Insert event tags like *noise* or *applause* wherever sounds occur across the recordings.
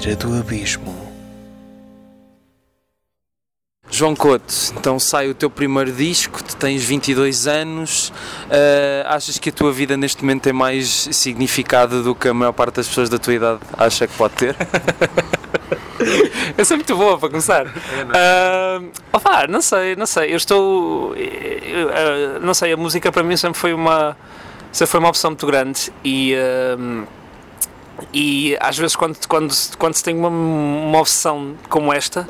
beira do abismo. João Couto, então sai o teu primeiro disco, tu tens 22 anos, uh, achas que a tua vida neste momento tem mais significado do que a maior parte das pessoas da tua idade acha que pode ter? *laughs* Essa é muito boa para começar. É, não. Uh, opa, não sei, não sei. Eu estou. Eu, uh, não sei, a música para mim sempre foi uma. Sempre foi uma opção muito grande e. Uh, e às vezes, quando, quando, quando se tem uma, uma opção como esta,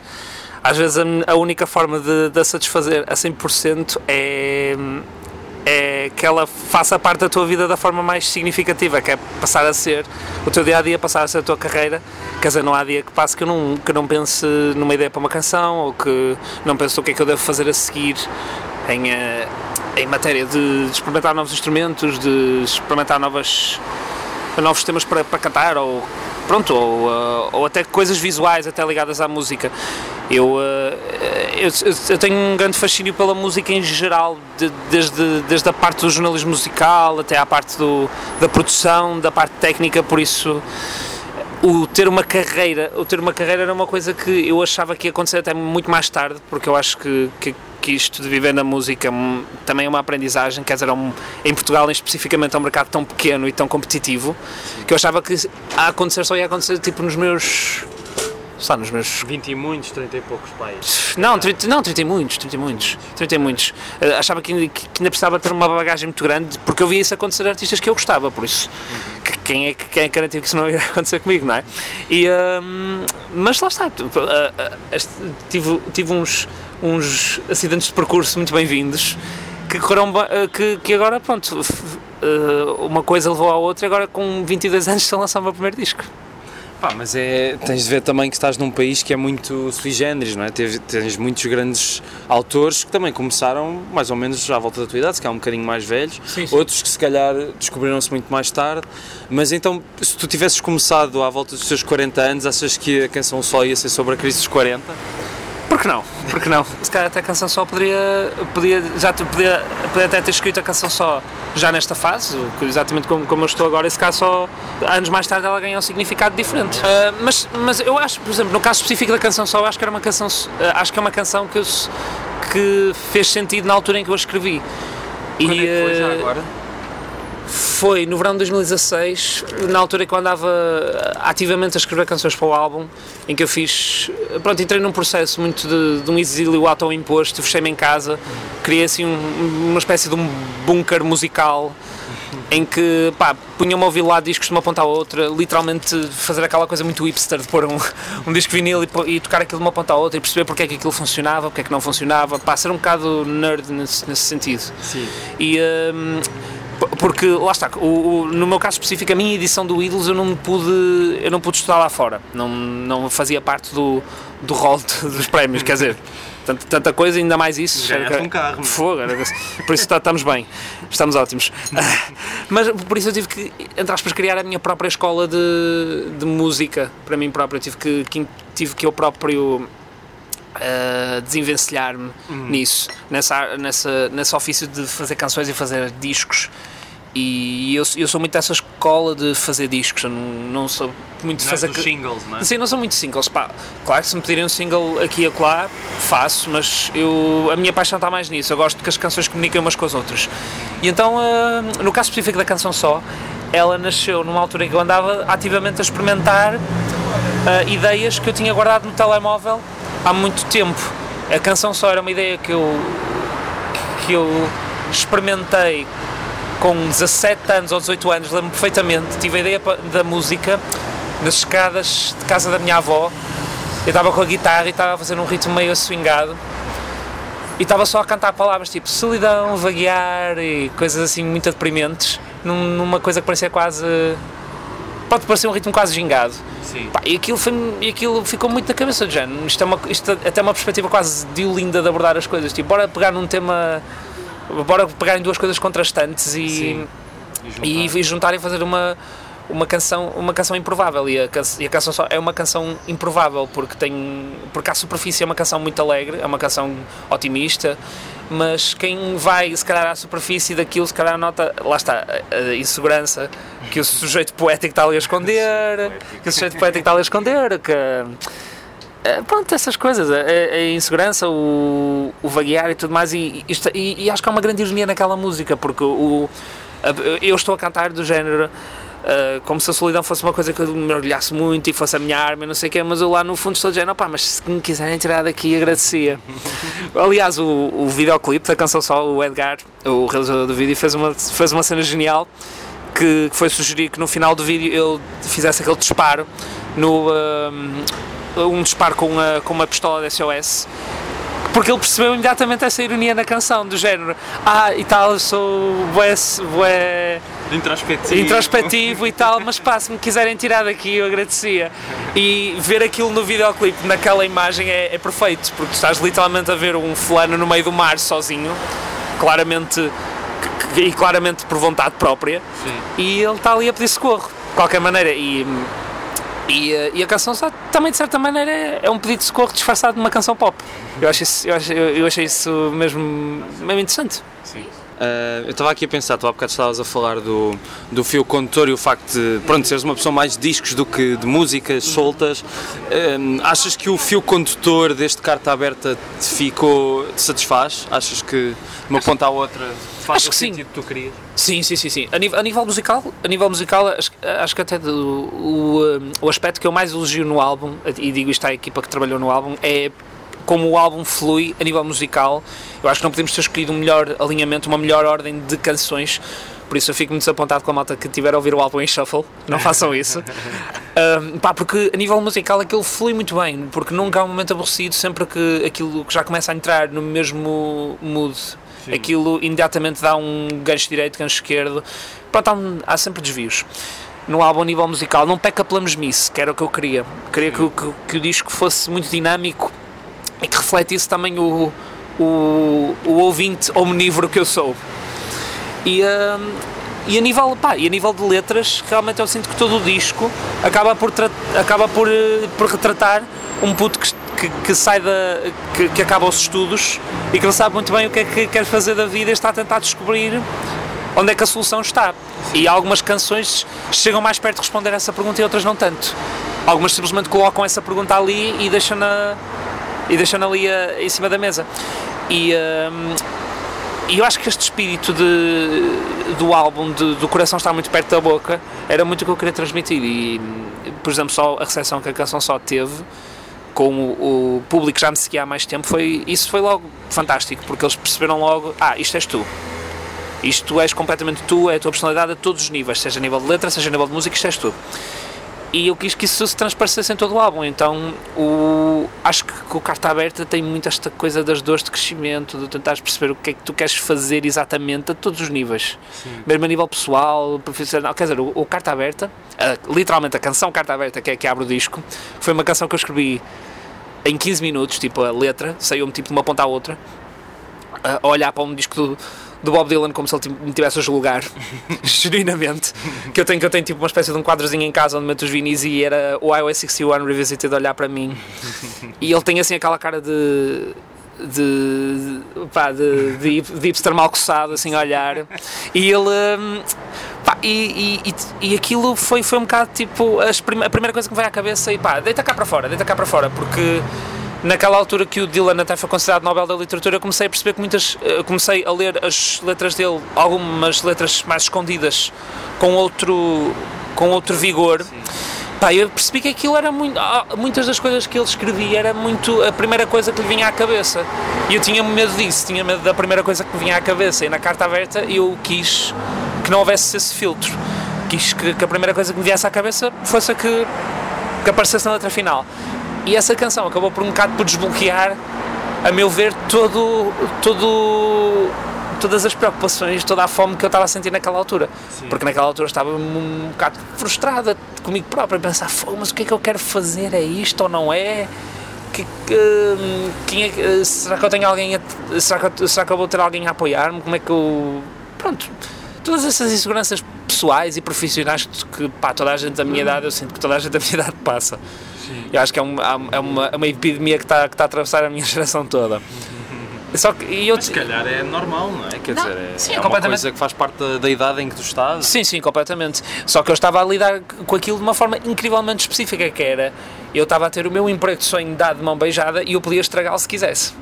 às vezes a, a única forma de, de a satisfazer a 100% é é que ela faça parte da tua vida da forma mais significativa, que é passar a ser o teu dia a dia, passar a ser a tua carreira. Quer dizer, não há dia que passe que eu não, que não pense numa ideia para uma canção ou que não pense o que é que eu devo fazer a seguir em, eh, em matéria de, de experimentar novos instrumentos, de experimentar novas, novos temas para, para cantar ou pronto, ou, uh, ou até coisas visuais até ligadas à música. Eu, uh, eu, eu, tenho um grande fascínio pela música em geral, de, desde, desde a parte do jornalismo musical até à parte do, da produção, da parte técnica, por isso o ter uma carreira, o ter uma carreira era uma coisa que eu achava que ia acontecer até muito mais tarde, porque eu acho que, que que isto de viver na música também é uma aprendizagem, quer dizer, é um, em Portugal especificamente é um mercado tão pequeno e tão competitivo que eu achava que a acontecer só ia acontecer tipo nos meus está nos meus 20 e muitos, 30 e poucos pais. Não, 30, não, 30 e muitos, 30 e muitos, 30 e muitos. Uh, achava que, que, ainda precisava ter uma bagagem muito grande porque eu via isso acontecer a artistas que eu gostava, por isso. Uhum. Que, quem é quem é que garantiu que isso não ia *laughs* acontecer comigo, não é? E, uh, mas lá está, uh, tive, tive uns uns acidentes de percurso muito bem-vindos que correram eh, que, que agora pronto eh, uma coisa levou à outra e agora com 22 anos estão a lançar o meu primeiro disco Pá, mas é, tens de ver também que estás num país que é muito sui generis, não é? Tens, tens muitos grandes autores que também começaram mais ou menos à volta da tua idade, se calhar um bocadinho mais velhos, sim, sim. outros que se calhar descobriram-se muito mais tarde. Mas então, se tu tivesses começado à volta dos teus 40 anos, achas que a canção só ia ser sobre a crise dos 40? Por que não? Por que não? Se calhar até a canção só poderia, poderia já poderia, poderia até ter escrito a canção só já nesta fase, exatamente como, como eu estou agora, e se calhar só anos mais tarde ela ganha um significado diferente. Uh, mas, mas eu acho, por exemplo, no caso específico da canção só, eu acho que era uma canção, uh, acho que é uma canção que, eu, que fez sentido na altura em que eu a escrevi. Quando e, é que foi já agora? Foi no verão de 2016, na altura que eu andava ativamente a escrever canções para o álbum, em que eu fiz. Pronto, entrei num processo muito de, de um exílio auto-imposto, fechei-me em casa, criei assim um, uma espécie de um bunker musical em que pá, punha-me a ouvir lá discos de uma ponta à outra, literalmente fazer aquela coisa muito hipster de pôr um, *laughs* um disco vinil e, e, tocar aquilo de uma ponta à outra e perceber porque é que aquilo funcionava, porque é que não funcionava, pá, ser um bocado nerd nesse, nesse sentido. Sim. E. Um, porque lá está, o, o, no meu caso específico, a minha edição do Idols eu não pude, eu não pude estudar lá fora, não, não fazia parte do, do rol dos prémios, quer dizer, tanta, tanta coisa, ainda mais isso. Era um carro. Fogo, por isso estamos bem, estamos ótimos. *laughs* Mas por isso eu tive que, entre aspas, criar a minha própria escola de, de música para mim próprio, eu tive que, que tive que eu próprio uh, desenvencilhar-me uhum. nisso, nessa, nessa, nesse ofício de fazer canções e fazer discos. E eu, eu sou muito dessa escola de fazer discos, não, não sou muito de fazer. Não singles, não é? Sim, não sou muito singles. Pá, claro que se me pedirem um single aqui e acolá, faço, mas eu, a minha paixão está mais nisso. Eu gosto que as canções comuniquem umas com as outras. E então, uh, no caso específico da canção só, ela nasceu numa altura em que eu andava ativamente a experimentar uh, ideias que eu tinha guardado no telemóvel há muito tempo. A canção só era uma ideia que eu, que eu experimentei com 17 anos ou 18 anos, lembro-me perfeitamente. Tive a ideia da música nas escadas de casa da minha avó. Eu estava com a guitarra e estava a fazer um ritmo meio swingado e estava só a cantar palavras tipo solidão, vaguear e coisas assim muito deprimentes, numa coisa que parecia quase. pode parecer um ritmo quase gingado. Pá, e, aquilo foi, e aquilo ficou muito na cabeça do género. Isto é, uma, isto é até uma perspectiva quase de linda de abordar as coisas. Tipo, bora pegar num tema. Bora pegar em duas coisas contrastantes e, Sim. e, juntar. e, e juntar e fazer uma, uma canção uma canção improvável e a, e a canção só é uma canção improvável porque tem porque a superfície é uma canção muito alegre é uma canção otimista mas quem vai, se calhar, à superfície daquilo, se calhar nota, lá está, a insegurança que o sujeito poético está ali a esconder, *laughs* que o sujeito poético está ali a esconder, que. Eh, pronto, essas coisas, a, a insegurança, o, o vaguear e tudo mais, e, e, e, acho que há uma grande ironia naquela música, porque o, eu estou a cantar do género Uh, como se a solidão fosse uma coisa que eu me orgulhasse muito e fosse a minha arma, não sei o quê, mas eu lá no fundo estou dizendo, opá, mas se me quiserem tirar daqui, agradecia. *laughs* Aliás, o, o videoclipe da canção só, o Edgar, o realizador do vídeo, fez uma, fez uma cena genial que, que foi sugerir que no final do vídeo ele fizesse aquele disparo no. Uh, um disparo com, uma, com uma pistola de SOS porque ele percebeu imediatamente essa ironia na canção, do género, ah, e tal, sou bué, bué introspectivo. introspectivo e tal, mas pá, se me quiserem tirar daqui eu agradecia. E ver aquilo no videoclipe, naquela imagem, é, é perfeito, porque estás literalmente a ver um fulano no meio do mar sozinho, claramente e claramente por vontade própria, Sim. e ele está ali a pedir socorro, de qualquer maneira. E, e, eh, e a canção só, também, de certa maneira, é, é um pedido de socorro disfarçado de uma canção pop. Eu, acho isso, eu, acho, eu, achei isso mesmo, mesmo interessante. Sim. Uh, eu estava aqui a pensar, tu há bocado estavas a falar do, do fio condutor e o facto de, pronto, seres uma pessoa mais de discos do que de músicas soltas. Uh, achas que o fio condutor deste carta aberta te ficou, te satisfaz? Achas que de uma ponta à outra faz acho o que sentido sim. que tu querias? Sim, sim, sim, sim. A nível, a nível musical, a nível musical acho, acho que até do, o, o aspecto que eu mais elogio no álbum, e digo isto à equipa que trabalhou no álbum, é como o álbum flui a nível musical. Eu acho que não podemos ter escolhido um melhor alinhamento, uma melhor ordem de canções. Por isso eu fico muito desapontado com a malta que tiver a ouvir o álbum em shuffle. Não façam isso. *laughs* um, pá, porque a nível musical aquilo flui muito bem, porque nunca há um momento aborrecido, sempre que aquilo que já começa a entrar no mesmo mood Sim. aquilo imediatamente dá um gancho direito, gancho esquerdo. Pronto, há, um, há sempre desvios. No álbum, a nível musical, não peca pela mesmice, que era o que eu queria. Queria que, que, que, o disco fosse muito dinâmico e que refletisse também o, o, o ouvinte omnívoro que eu sou. E, um, e a nível pá, e a nível de letras realmente eu sinto que todo o disco acaba por acaba por, eh, por retratar um puto que, que, que sai da que, que, acaba os estudos e que não sabe muito bem o que é que quer fazer da vida e está a tentar descobrir onde é que a solução está e algumas canções chegam mais perto de responder essa pergunta e outras não tanto algumas simplesmente colocam essa pergunta ali e deixam-na e deixam ali uh, em cima da mesa. E uh, eu acho que este espírito de, do álbum, de, do coração estar muito perto da boca, era muito o que eu queria transmitir. E, por exemplo, só a recepção que a canção só teve, com o, o público já me seguia há mais tempo, foi, isso foi logo fantástico, porque eles perceberam logo: ah, isto és tu. Isto és completamente tu, é a tua personalidade a todos os níveis, seja a nível de letra, seja a nível de música, isto és tu e eu quis que isso se transparecesse em todo o álbum. Então, o, acho que, o Carta Aberta tem muito esta coisa das dores de crescimento, de tentares perceber o que é que tu queres fazer exatamente a todos os níveis, Sim. mesmo a nível pessoal, profissional. Quer dizer, o, o Carta Aberta, literalmente a canção Carta Aberta, que é que abre o disco, foi uma canção que eu escrevi em 15 minutos, tipo a letra, saiu-me tipo de uma ponta à outra, a olhar para um disco do do Bob Dylan como se ele me tivesse a julgar, *laughs* genuinamente. Que eu tenho, que eu tenho tipo uma espécie de um quadrozinho em casa onde meto os vinis e era o iOS 61 Revisited a olhar para mim. E ele tem assim aquela cara de. De, pá, de, de, de hipster mal coçado, assim a olhar, e ele. Hum, pá, e, e, e, aquilo foi, foi um bocado tipo prim a primeira coisa que me veio à cabeça e pá, deita cá para fora, deita cá para fora, porque naquela altura que o Dylan até foi considerado Nobel da Literatura, comecei a perceber que muitas. Eh, comecei a ler as letras dele, algumas letras mais escondidas, com outro, com outro vigor. Pá, eu percebi que aquilo era muito. Ah, muitas das coisas que ele escrevia era muito a primeira coisa que lhe vinha à cabeça. E eu tinha medo disso, tinha medo da primeira coisa que me vinha à cabeça. E na carta aberta eu quis que não houvesse esse filtro. Quis que, que a primeira coisa que me viesse à cabeça fosse a que, que aparecesse na letra final. E essa canção acabou por um bocado por desbloquear, a meu ver, todo, todo, todas as preocupações, toda a fome que eu estava a sentir naquela altura. Sim. Porque naquela altura estava um bocado frustrada comigo própria, a pensar, mas o que é que eu quero fazer? É isto ou não é? Que, que, quem é, será que eu tenho alguém a, será, que eu, será que eu vou ter alguém a apoiar-me? Como é que eu. Pronto, todas essas inseguranças pessoais e profissionais que, pá, toda a gente da minha idade, eu sinto que toda a gente da minha idade passa. Sim. Eu acho que é, um, é uma, é uma epidemia que está, que está a atravessar a minha *laughs* geração toda. Só que, e eu, Mas se calhar é normal, não é? Quer Não, dizer, é, sim, é uma coisa que faz parte da, da idade em que tu estás. Sim, sim, completamente. Só que eu estava a lidar com aquilo de uma forma incrivelmente específica, que era eu estava a ter o meu emprego de sonho dado de mão beijada e eu podia estragá-lo se quisesse.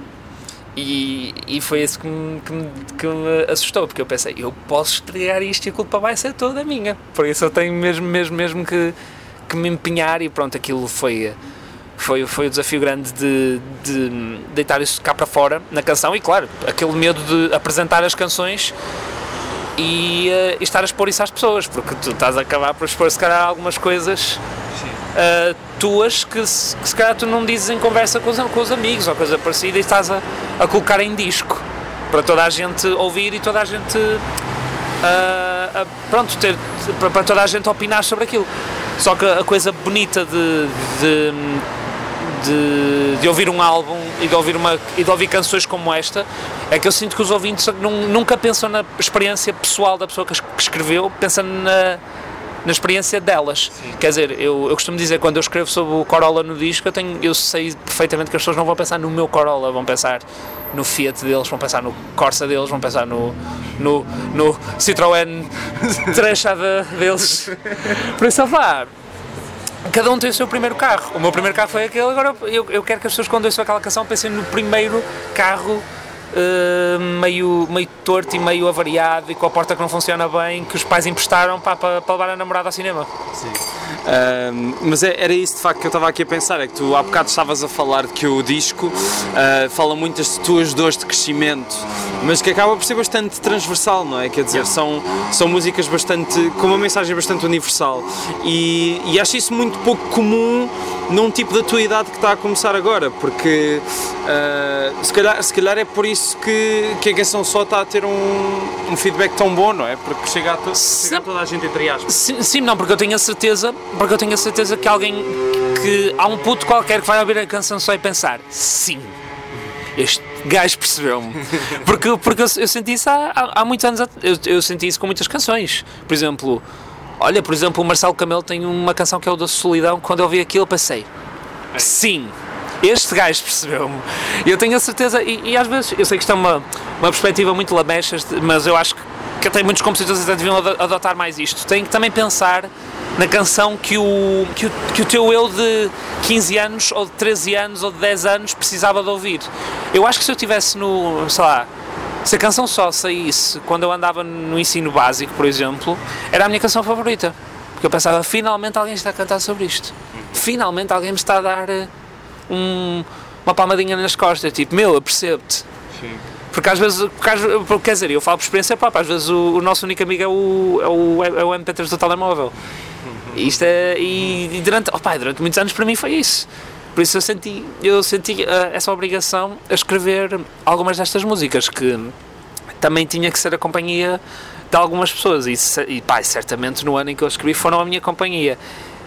E, e foi isso que me, que, me, que me assustou, porque eu pensei, eu posso estragar isto e a culpa vai ser toda minha. Por isso eu tenho mesmo, mesmo, mesmo que, que me empenhar e pronto, aquilo foi, foi, foi o desafio grande de, de deitar isso cá para fora na canção e claro, aquele medo de apresentar as canções e, eh, e estar a expor isso às pessoas, porque tu estás a acabar por expor se calhar algumas coisas eh, tuas que se, que se calhar tu não dizes em conversa com os, com os amigos ou coisa parecida e estás a, a colocar em disco para toda a gente ouvir e toda a gente ah, pronto, ter, para, para toda a gente opinar sobre aquilo. Só que a coisa bonita de, de, de, de ouvir um álbum e de ouvir, uma, e de ouvir canções como esta é que eu sinto que os ouvintes nun- nunca pensam na experiência pessoal da pessoa que es- que escreveu, pensam na, na experiência delas. Quer dizer, eu, eu costumo dizer, quando eu escrevo sobre o Corolla no disco, eu, tenho, eu sei perfeitamente que as pessoas não vão pensar no meu Corolla, vão pensar no Fiat deles, vão pensar no Corsa deles, vão pensar no, no, no Citroën *laughs* trechada deles. Por isso, vá, cada um tem o seu primeiro carro. O meu primeiro carro foi aquele, agora eu, eu quero que as pessoas quando ouçam aquela canção pensem no primeiro carro eh, meio, meio torto e meio avariado e com a porta que não funciona bem que os pais emprestaram para, para, para levar a namorada ao cinema. Ahm, mas é- era isso de facto que eu estava aqui a pensar, é que tu há bocado estavas a falar de que o disco ah, fala muitas tuas dores de crescimento, mas que acaba por ser bastante transversal, não é? Quer dizer, são, são músicas bastante, com uma mensagem bastante universal e, e acho isso muito pouco comum num tipo da tua idade que está a começar agora, porque ah, se, calhar, se calhar é por isso que, que a canção só está a ter um, um feedback tão bom, não é? Porque chega a, to- chega a toda a gente entre aspas. Sim, sim, não, porque eu tenho a certeza, porque eu tenho a certeza que alguém que há um puto qualquer que vai ouvir a canção só e pensar, sim, este gajo percebeu-me. *laughs* Porque, porque eu, eu senti isso há, há, há muitos anos, eu, eu senti isso com muitas canções. Por exemplo, olha, por exemplo, o Marcelo Camelo tem uma canção que é o da Solidão, quando eu ouvi aquilo eu pensei, sim. Este gajo percebeu-me. Eu tenho a certeza, e, e às vezes, eu sei que isto é uma, uma perspectiva muito lamechas, mas eu acho que, que até muitos compositores até deviam ado- adotar mais isto. Tem que também pensar na canção que o, que, o, que o teu eu de 15 anos, ou de 13 anos, ou de 10 anos precisava de ouvir. Eu acho que se eu tivesse no, sei lá, se a canção só saísse quando eu andava no ensino básico, por exemplo, era a minha canção favorita. Porque eu pensava, finalmente alguém está a cantar sobre isto. Finalmente alguém me está a dar eh, um- uma palmadinha nas costas, tipo, meu, eu percebo-te. Porque às vezes, porque quer dizer, eu falo por experiência própria, às vezes o, o nosso único amigo é o, é o, é o MP3 do telemóvel. E isto é, e, e durante, opa, durante muitos anos para mim foi isso. Por isso eu senti, eu senti eh, essa obrigação a escrever algumas destas músicas que também tinha que ser a companhia de algumas pessoas. E, e pá, certamente no ano em que eu escrevi foram a minha companhia.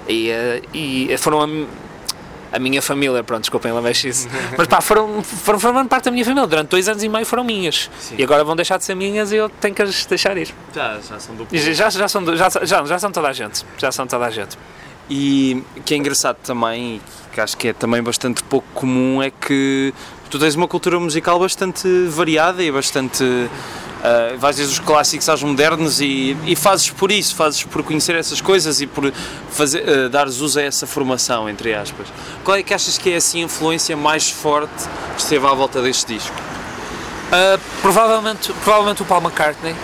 E, eh, e foram a, a minha família, pronto, desculpem lá mexe isso, *laughs* mas pá, foram, foram formando parte da minha família, durante dois anos e meio foram minhas. E agora vão deixar de ser minhas e eu tenho que as deixar ir. Já, já são do já, já, são, já, já, já são toda a gente, já são toda a gente. E que é engraçado também, e que acho que é também bastante pouco comum, é que tu tens uma cultura musical bastante variada e bastante. Uh, vais desde os clássicos aos modernos e, e fazes por isso, fazes por conhecer essas coisas e por fazer, uh, dares uso a essa formação, entre aspas. Qual é que achas que é assim a influência mais forte que esteve à volta deste disco? Uh, provavelmente, provavelmente o Paul McCartney,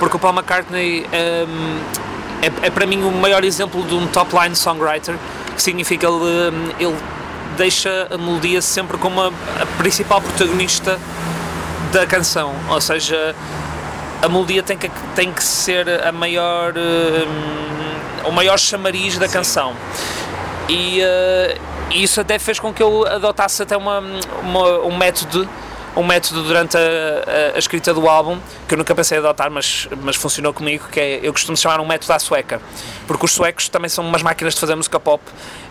porque o Paul McCartney um, é, é para mim o maior exemplo de um top line songwriter, que significa ele, um, ele deixa a melodia sempre como a, a principal protagonista da canção, ou seja, a melodia tem que, tem que ser a maior, um, o maior chamariz da canção. E uh, isso até fez com que eu adotasse até uma, uma- um método um método durante a, a- a escrita do álbum que eu nunca pensei em adotar mas, mas funcionou comigo que é, eu costumo chamar um método à sueca porque os suecos também são umas máquinas de fazer música pop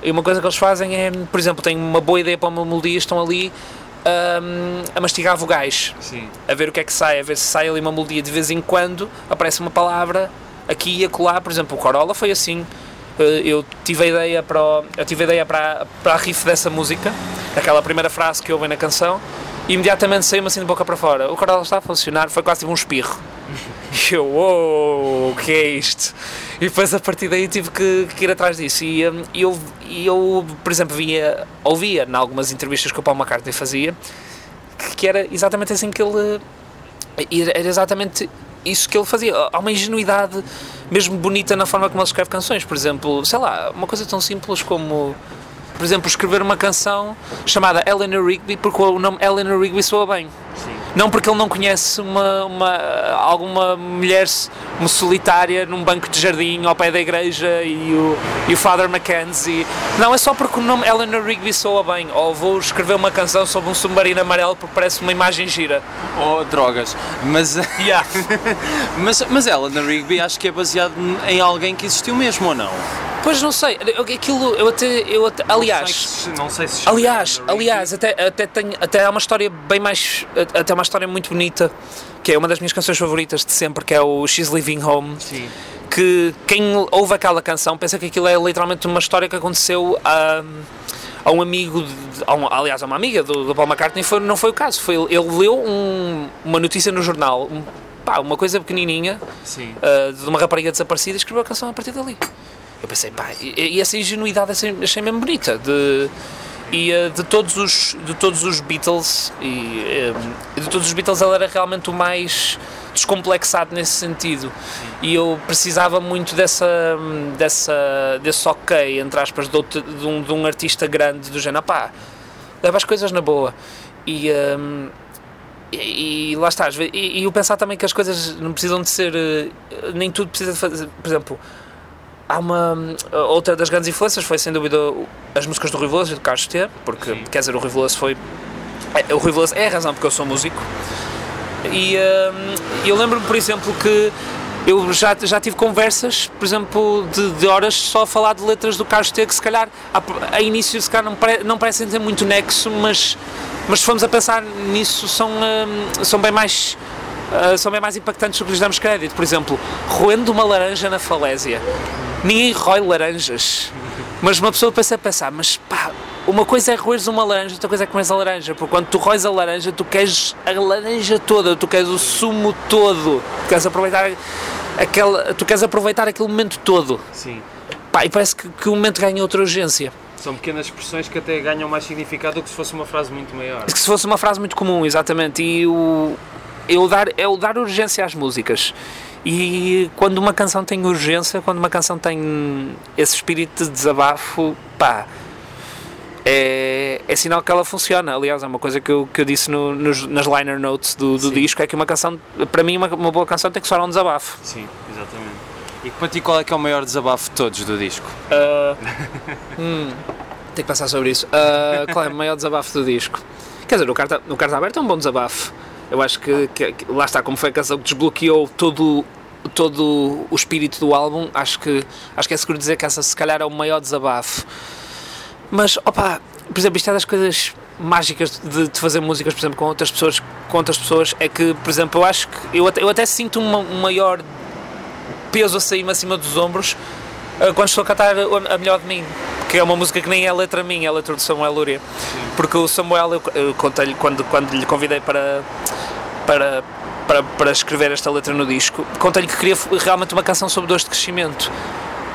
e uma coisa que eles fazem é, por exemplo, têm uma boa ideia para uma melodia estão ali hum, a mastigar vogais Sim. a ver o que é que sai, a ver se sai ali uma melodia de vez em quando aparece uma palavra aqui e acolá, por exemplo, o Corolla foi assim Eh, eu tive a ideia para o- eu tive a ideia para, para a riff dessa música aquela primeira frase que ouvem na canção e imediatamente saiu-me assim de boca para fora. O coral está a funcionar, foi quase tipo um espirro. *laughs* E eu, uou, o que é isto? E depois a partir daí tive que, que ir atrás disso. E um, eu, eu, por exemplo, via, ouvia em algumas entrevistas que o Paul McCartney fazia que, que era exatamente assim que ele. Era exatamente isso que ele fazia. Há uma ingenuidade mesmo bonita na forma como ele escreve canções. Por exemplo, sei lá, uma coisa tão simples como por exemplo, escrever uma canção chamada Eleanor Rigby porque o nome Eleanor Rigby soa bem. Sim. Não porque ele não conhece uma, uma, alguma mulher solitária num banco de jardim ao pé da igreja e o, e o Father Mackenzie. Não, é só porque o nome Eleanor Rigby soa bem. Ou vou escrever uma canção sobre um submarino amarelo porque parece uma imagem gira. Ou drogas. Mas, *laughs* yeah. mas, mas Eleanor Rigby acho que é baseado em alguém que existiu mesmo ou não? Pois não sei, aquilo eu até, eu até aliás, não sei se, aliás, aliás, até até tenho até há uma história bem mais até uma história muito bonita, que é uma das minhas canções favoritas de sempre, que é o She's Living Home. Sim. Que quem ouve aquela canção pensa que aquilo é literalmente uma história que aconteceu a a um amigo, de, a um, aliás, a uma amiga do, do Paul McCartney, foi, não foi o caso. Foi, ele leu um, uma notícia no jornal, um, pá, uma coisa pequenininha, uh, de uma rapariga desaparecida, e escreveu a canção a partir dali. Eu pensei, pá, e, e essa ingenuidade achei, achei mesmo bonita. De, e uh, de todos os de todos os Beatles e uh, de todos os Beatles ele era realmente o mais descomplexado nesse sentido. E eu precisava muito dessa dessa desse ok entre aspas de, outro, de, um, de um artista grande do género pá leva as coisas na boa. E um, e, e, lá está e, e eu pensar também que as coisas não precisam de ser nem tudo precisa de fazer por exemplo há uma outra das grandes influências foi sem dúvida as músicas do Rui Veloso e do Carlos T, porque Sim. quer dizer o Rui Veloso foi é, o Rui Veloso é a razão porque eu sou músico e um, eu lembro-me por exemplo que eu já, já tive conversas, por exemplo, de, de, horas só a falar de letras do Carlos T, que se calhar a, a início se calhar não, pare, não parecem ter muito nexo, mas, mas se formos a pensar nisso são, um, são bem mais uh, são bem mais impactantes do que lhes damos crédito. Por exemplo, roendo uma laranja na falésia ninguém rói laranjas. Mas uma pessoa pensa a pensar, mas pá, uma coisa é roeres uma laranja, outra coisa é comer a laranja, porque quando tu roes a laranja, tu queres a laranja toda, tu queres o sumo todo, tu queres aproveitar aquela, tu queres aproveitar aquele momento todo. Sim. Pá, e parece que, que o momento ganha outra urgência. São pequenas expressões que até ganham mais significado do que se fosse uma frase muito maior. Que se fosse uma frase muito comum, exatamente. E o, é, o dar, é o dar urgência às músicas. E quando uma canção tem urgência, quando uma canção tem esse espírito de desabafo, pá, é, é sinal que ela funciona. Aliás, é uma coisa que eu, que eu disse no, nos, nas liner notes do, do disco: é que uma canção, para mim, uma, uma boa canção tem que soar um desabafo. Sim, exatamente. E para ti, qual é que é o maior desabafo de todos do disco? Uh, *laughs* hum, tenho que pensar sobre isso. Uh, qual é o maior desabafo do disco? Quer dizer, o Carta, o Carta Aberta é um bom desabafo. Eu acho que, que, que, lá está, como foi a canção que desbloqueou todo, todo o espírito do álbum, acho que, acho que é seguro dizer que essa se calhar é o maior desabafo. Mas, opa, por exemplo, isto é das coisas mágicas de, de, fazer músicas, por exemplo, com outras pessoas, com outras pessoas, é que, por exemplo, eu acho que eu até, eu até sinto uma, um maior peso a sair-me acima dos ombros quando estou a cantar a melhor de mim, que é uma música que nem é letra minha, é letra do Samuel Lúria. Porque o Samuel, eu, eu contei-lhe quando, quando lhe convidei para, para, para, para escrever esta letra no disco, contei-lhe que queria realmente uma canção sobre dores de crescimento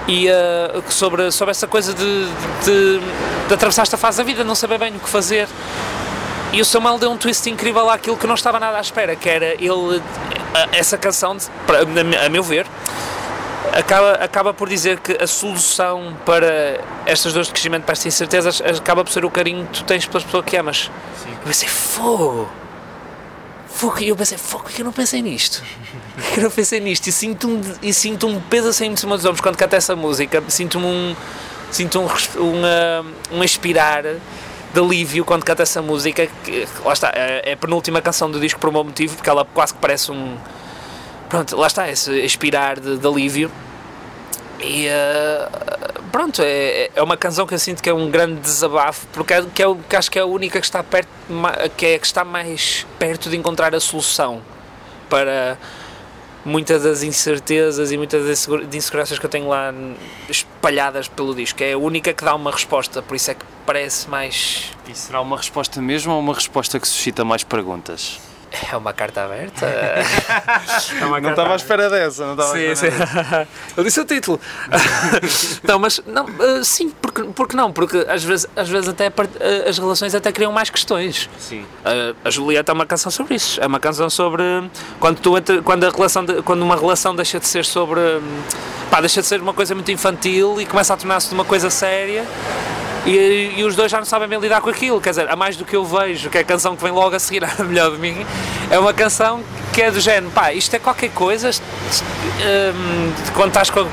e uh, sobre, sobre essa coisa de, de, de, atravessar esta fase da vida, não saber bem o que fazer. E o Samuel deu um twist incrível àquilo que não estava nada à espera, que era ele, essa canção, a meu ver, acaba, acaba por dizer que a solução para estas dores de crescimento, para estas incertezas, acaba por ser o carinho que tu tens pelas pessoas que amas. Sim. Eu pensei, fogo! Fogo! E eu pensei, fogo, que eu não pensei nisto? que eu não pensei nisto? E sinto um, e sinto um peso assim em cima dos ombros quando canto essa música. Sinto-me um, sinto um, um, um expirar de alívio quando canto essa música. Que, lá está, é, é a penúltima canção do disco por um bom motivo, porque ela quase que parece um. Pronto, lá está, esse expirar de, de alívio. E uh, pronto, é, é uma canção que eu sinto que é um grande desabafo, porque é, que, é, que acho que é a única que está perto, que é que está mais perto de encontrar a solução para muitas das incertezas e muitas das inseguranças que eu tenho lá espalhadas pelo disco. É a única que dá uma resposta, por isso é que parece mais. E será uma resposta mesmo ou uma resposta que suscita mais perguntas? *laughs* É uma carta aberta. *laughs* é uma não estava à espera dessa, não estava sim, à espera sim. Dessa. *laughs* Eu disse o título. não, mas não, uh, sim, porque, porque não? Porque às vezes, às vezes até uh, as relações até criam mais questões. Sim. Uh, a Julieta é uma canção sobre isso. É uma canção sobre quando tu quando a relação de, quando uma relação deixa de ser sobre pá, deixa de ser uma coisa muito infantil e começa a tornar-se uma coisa séria e, e, os dois já não sabem bem lidar com aquilo. Quer dizer, a mais do que eu vejo, que é a canção que vem logo a seguir *laughs* a melhor de mim, é uma canção que é do género, pá, isto é qualquer coisa. Um, quando estás com.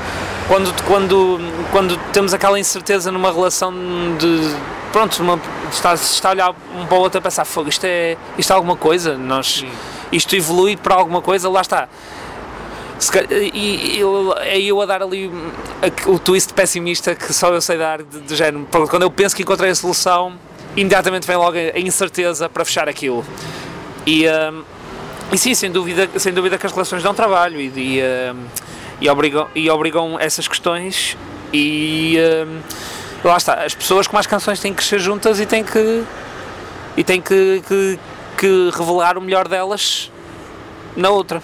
Quando, quando, quando temos aquela incerteza numa relação de. Pronto, uma, está, está a olhar um para o outro a pensar, fogo, isto é, isto é alguma coisa, nós, isto evolui para alguma coisa, lá está e eu, é eu a dar ali o twist pessimista que só eu sei dar de, de género. Quando eu penso que encontrei a solução, imediatamente vem logo a incerteza para fechar aquilo. E, um, e sim, sem dúvida, sem dúvida que as relações dão trabalho e, e, um, e, obrigam, e obrigam essas questões. E um, lá está, as pessoas com mais canções têm que crescer juntas e têm que, e têm que, que, que revelar o melhor delas na outra.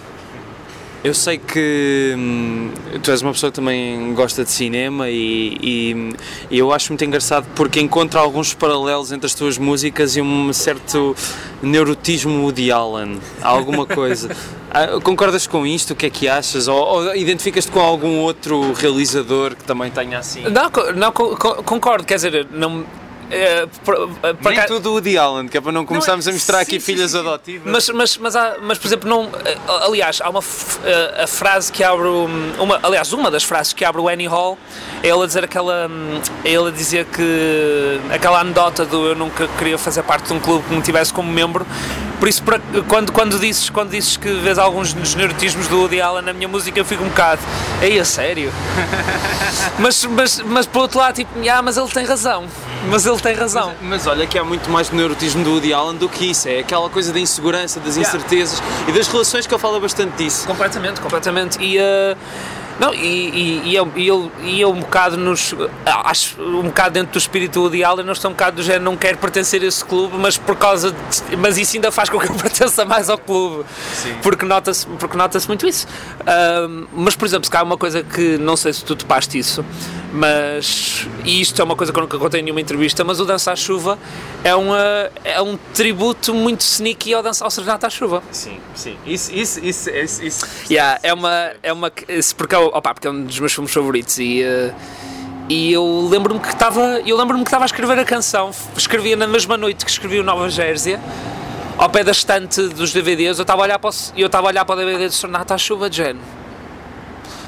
Eu sei que hum, tu és uma pessoa que também gosta de cinema e, e, e, eu acho muito engraçado porque encontro alguns paralelos entre as tuas músicas e um certo neurotismo Woody Allen, alguma coisa. *laughs* Ah, concordas com isto? O que é que achas? Ou, ou identificas-te com algum outro realizador que também tenha assim? Não, não concordo, quer dizer, não é, para, Nem cá... tudo o de Allen, que é para não começarmos não, a misturar sim, aqui sim, filhas sim, adotivas. Mas, mas, mas, há, mas, por exemplo, não, eh, aliás, há uma a frase que abre uma, aliás, uma das frases que abre o Annie Hall é ele a dizer aquela é ele a dizer que aquela anedota do eu nunca queria fazer parte de um clube que me tivesse como membro por isso, quando, quando, dizes, quando dizes que vês alguns dos neurotismos do Woody Allen na minha música, eu fico um bocado, ei, a sério? *laughs* mas, mas, mas por outro lado, tipo, ah, mas ele tem razão. Mas ele tem razão. Mas, mas olha que há muito mais neurotismo do Woody Allen do que isso. É aquela coisa da insegurança, das incertezas yeah. e das relações que ele fala bastante disso. Completamente, completamente. E. Uh, não, e, e, e, eu, e, eu, e eu um bocado nos. Acho um bocado dentro do espírito Woody Allen, não estou um bocado do género, não quero pertencer a esse clube, mas por causa de, Mas isso ainda faz com que eu *laughs* pertença mais ao clube. Sim. Porque nota-se nota muito isso. Uh, mas, por exemplo, se cá há uma coisa que não sei se tu topaste isso, mas. E isto é uma coisa que eu nunca contei em nenhuma entrevista, mas o Dança à Chuva é, uma, é um tributo muito sneaky ao, dança, ao Serenata à Chuva. Sim, sim. Isso, isso, isso. isso, isso yeah, é uma. É uma porque, é, opa, porque é um dos meus filmes favoritos e. Uh, e eu lembro-me que estava eu lembro-me que estava a escrever a canção escrevia na mesma noite que escrevi o Nova Jérzia ao pé da estante dos DVDs eu estava a olhar para o, eu estava a olhar para o DVD de Sonata à Chuva de Jen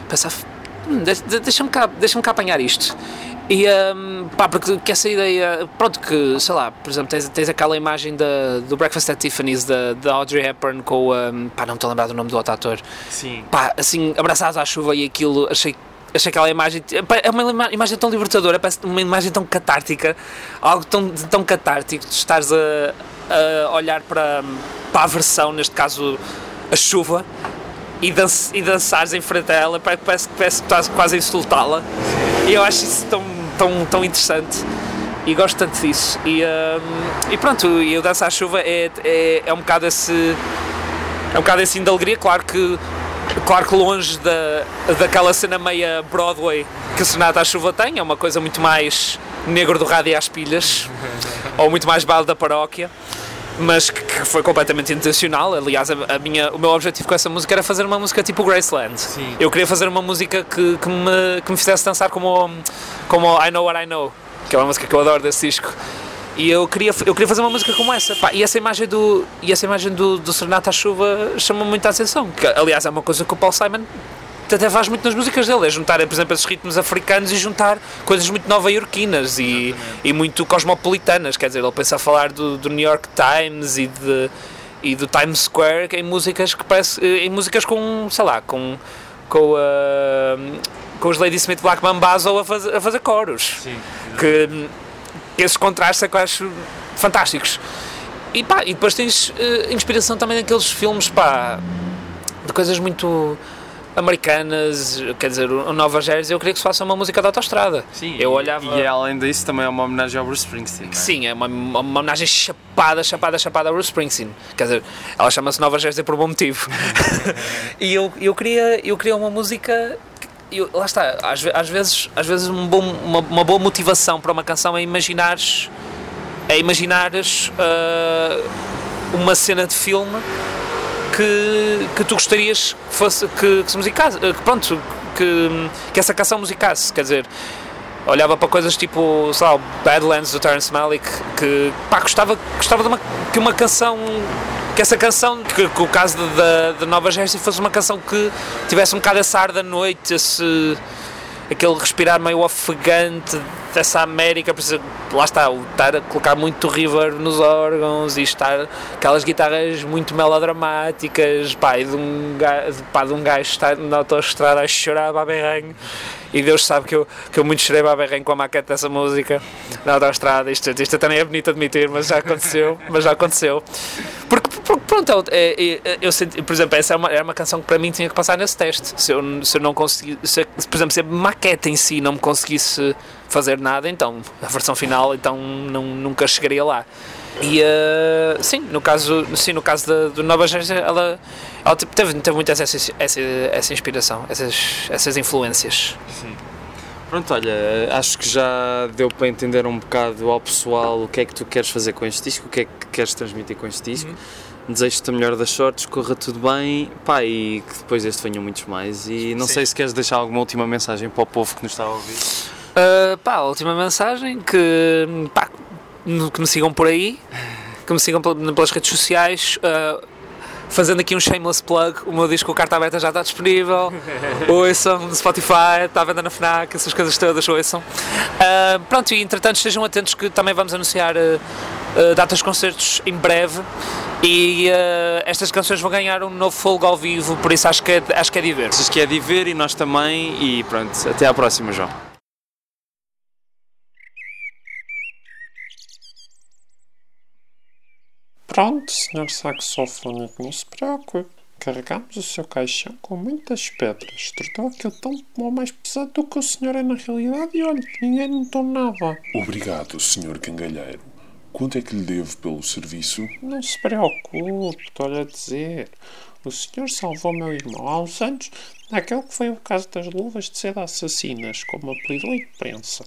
pensava hum, deixa-me cá, deixa cá apanhar isto. E um, pá, porque que essa ideia, pronto, que sei lá, por exemplo, tens, tens aquela imagem da, do Breakfast at Tiffany's da, da Audrey Hepburn com o, um, pá, não me estou a lembrar do nome do outro ator, sim, pá, assim, abraçados à chuva e aquilo, achei achei aquela imagem é uma imagem tão libertadora parece uma imagem tão catártica algo tão, tão catártico de estares a, a olhar para, para a versão neste caso a chuva e, dan e dançares em frente a ela, parece, parece que estás quase a insultá-la. E eu acho isso tão, tão, tão interessante e gosto tanto disso. E, um, e pronto, e o Dança à Chuva é, é, é um bocado esse. É um bocado assim de alegria, claro que claro que longe da, daquela cena meia Broadway que Sonata à Chuva tem, é uma coisa muito mais negro do rádio às pilhas, *laughs* ou muito mais baile da paróquia mas que, que, foi completamente intencional. Aliás, a, a, minha, o meu objetivo com essa música era fazer uma música tipo Graceland. Sim. Eu queria fazer uma música que, que, me, que me fizesse dançar como, como I Know What I Know, que é uma música que eu adoro desse disco. E eu queria, eu queria fazer uma música como essa. Pá, e essa imagem do, e essa imagem do, do Serenata à Chuva chama muita atenção. Que, aliás, é uma coisa que o Paul Simon até faz muito nas músicas dele, é juntar, por exemplo, esses ritmos africanos e juntar coisas muito nova-iorquinas e, e muito cosmopolitanas, quer dizer, ele pensa a falar do, do New York Times e, de, e do Times Square em músicas que parece, em músicas com, sei lá, com, com, uh, com os Lady Smith Black Mambazo a fazer, a fazer coros. Sim, que, esses contrastes é que eu acho fantásticos. E pá, e depois tens uh, inspiração também naqueles filmes, pá, de coisas muito americanas, quer dizer, o Nova Jersey, eu queria que se faça uma música de autostrada. Sim, eu olhava... e além disso também é uma homenagem ao Bruce Springsteen. É? Sim, é uma, uma, homenagem chapada, chapada, chapada ao Bruce Springsteen. Quer dizer, ela chama-se Nova Jersey por um bom motivo. *laughs* e eu, eu, queria, eu queria uma música eu, lá está, às, às, vezes, às vezes um bom, uma, uma, boa motivação para uma canção é imaginares, é imaginares uh, uma cena de filme que, que tu gostarias que fosse que, que se musicasse, que pronto, que, que essa canção musicasse, quer dizer, olhava para coisas tipo, sei lá, Badlands do Terrence Malick, que pá, gostava, gostava de uma, que uma canção que essa canção, que, que o caso da, da Nova Jersey fosse uma canção que tivesse um bocado esse ar da noite, esse, aquele respirar meio ofegante dessa América, precisa, lá está, estar a colocar muito reverb nos órgãos e estar aquelas guitarras muito melodramáticas, pá, e de um, gajo, pá, de um gajo estar na autoestrada a chorar a berranho e Deus sabe que eu, que eu muito chorei a berranho com a maquete dessa música na autoestrada, isto, isto também é bonito admitir, mas já aconteceu, mas já aconteceu. Porque, porque pronto, é, é, é, eu senti, por exemplo, essa é uma, era uma canção que para mim tinha que passar nesse teste. Se eu, se eu não conseguisse, se, por exemplo, se a maquete em si não me conseguisse fazer nada, então a versão final então não, nunca chegaria lá. E uh, sim, no caso, sim, no caso da, do Nova Jersey, ela, ela teve, teve muito essa, essa, essa inspiração, essas, essas influências. Sim. Pronto, olha, acho que já deu para entender um bocado ao pessoal o que é que tu queres fazer com este disco, o que é que queres transmitir com este disco. Uhum. Desejo-te a melhor das sortes, corra tudo bem, pá, e que depois deste venham muitos mais. E não Sim. sei se queres deixar alguma última mensagem para o povo que nos está a ouvir. Uh, pá, a última mensagem que, pá, que me sigam por aí, que me sigam pelas redes sociais. Uh, fazendo aqui um shameless plug, o meu disco Carta Aberta já está disponível. *laughs* ouçam no Spotify, está à venda na Fnac, essas coisas todas, ouçam. Uh, pronto, e entretanto estejam atentos que também vamos anunciar uh, uh, datas de concertos em breve e estas canções vão ganhar um novo folgo ao vivo, por isso acho que é, acho que é de ver. Acho que é de ver e nós também, e pronto, até à próxima, João. Pronto, senhor saxofónico, não se preocupe. Carregamos o seu caixão com muitas pedras. Tornou aquilo tão mais pesado do que o senhor é na realidade e olha, ninguém notou nada. Obrigado, senhor cangalheiro. Quanto é que lhe devo pelo serviço? Não se preocupe, estou-lhe a dizer. O senhor salvou meu irmão há uns anos naquele que foi o caso das luvas de seda assassinas, como apelidou a imprensa.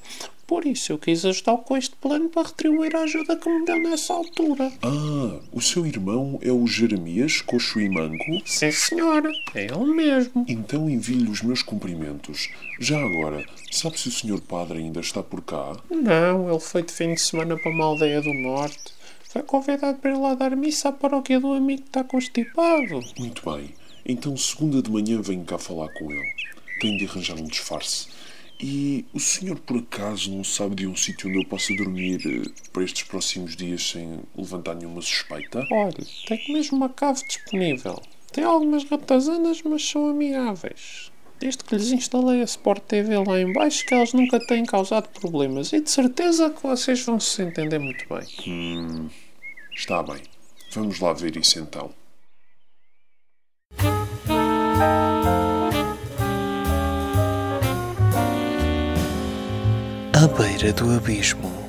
Por isso eu quis ajudar com este plano para retribuir a ajuda que me deu nessa altura. Ah, o seu irmão é o Jeremias Coxo e Manco? Sim, senhora. É ele mesmo. Então envio-lhe os meus cumprimentos. Já agora, sabe se o senhor padre ainda está por cá? Não, ele foi de fim de semana para uma aldeia do norte. Foi convidado para ir lá dar missa à paróquia do amigo que está constipado. Muito bem. Então segunda de manhã venho cá falar com ele. Tenho de arranjar um disfarce. E o senhor por acaso não sabe de um sítio onde eu possa dormir eh, para estes próximos dias sem levantar nenhuma suspeita? Olha, tenho mesmo uma cave disponível. Tem algumas ratazanas, mas são amigáveis. Desde que lhes instalei a Sport TV lá embaixo que elas nunca têm causado problemas. E de certeza que vocês vão se entender muito bem. Hum, está bem. Vamos lá ver isso então. Beira do abismo.